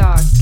dark.